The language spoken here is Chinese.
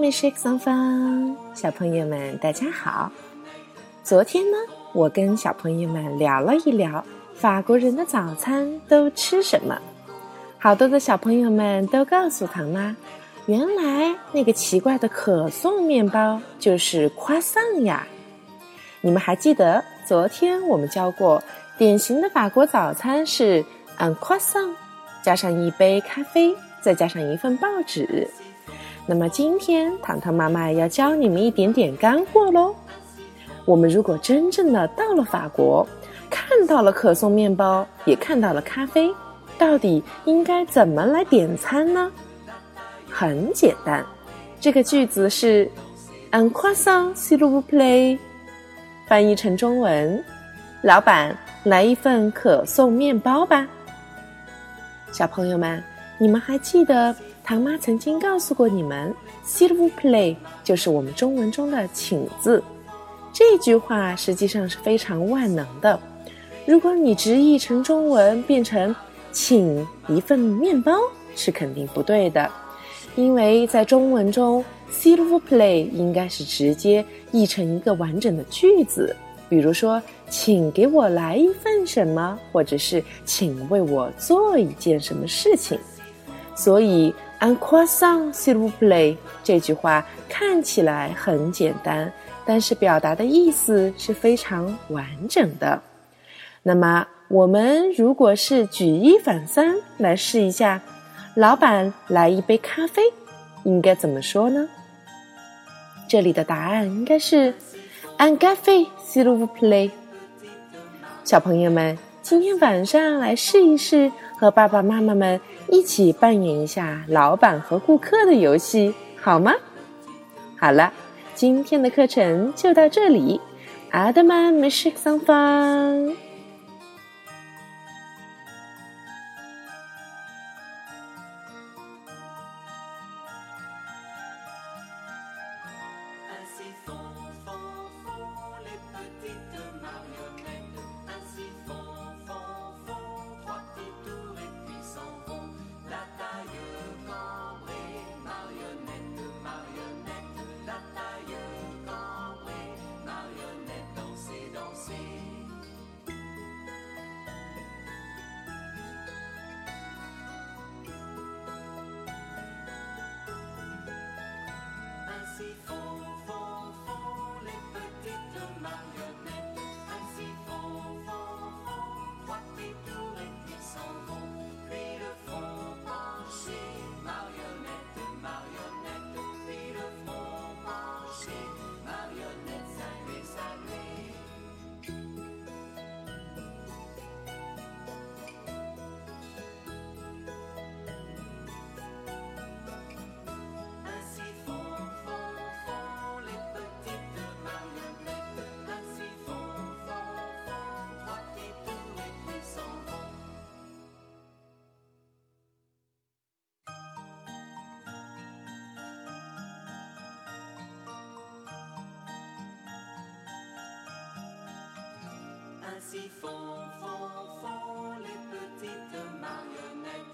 美食上方，小朋友们大家好。昨天呢，我跟小朋友们聊了一聊法国人的早餐都吃什么。好多的小朋友们都告诉唐妈，原来那个奇怪的可颂面包就是夸桑呀。你们还记得昨天我们教过，典型的法国早餐是 un croissant，加上一杯咖啡，再加上一份报纸。那么今天，糖糖妈妈要教你们一点点干货喽。我们如果真正的到了法国，看到了可颂面包，也看到了咖啡，到底应该怎么来点餐呢？很简单，这个句子是 “un croissant s'il vous plaît”，翻译成中文：“老板，来一份可颂面包吧。”小朋友们，你们还记得？唐妈曾经告诉过你们 s i l v e play” 就是我们中文中的“请”字。这句话实际上是非常万能的。如果你直译成中文变成“请一份面包”，是肯定不对的，因为在中文中 s i l v e play” 应该是直接译成一个完整的句子。比如说，请给我来一份什么，或者是请为我做一件什么事情。所以。Un croissant, s'il vous plaît。这句话看起来很简单，但是表达的意思是非常完整的。那么，我们如果是举一反三来试一下，老板来一杯咖啡，应该怎么说呢？这里的答案应该是 Un café, s'il vous plaît。小朋友们，今天晚上来试一试。和爸爸妈妈们一起扮演一下老板和顾客的游戏，好吗？好了，今天的课程就到这里。阿德曼美食上方。Ainsi font, font, font les petites marionnettes.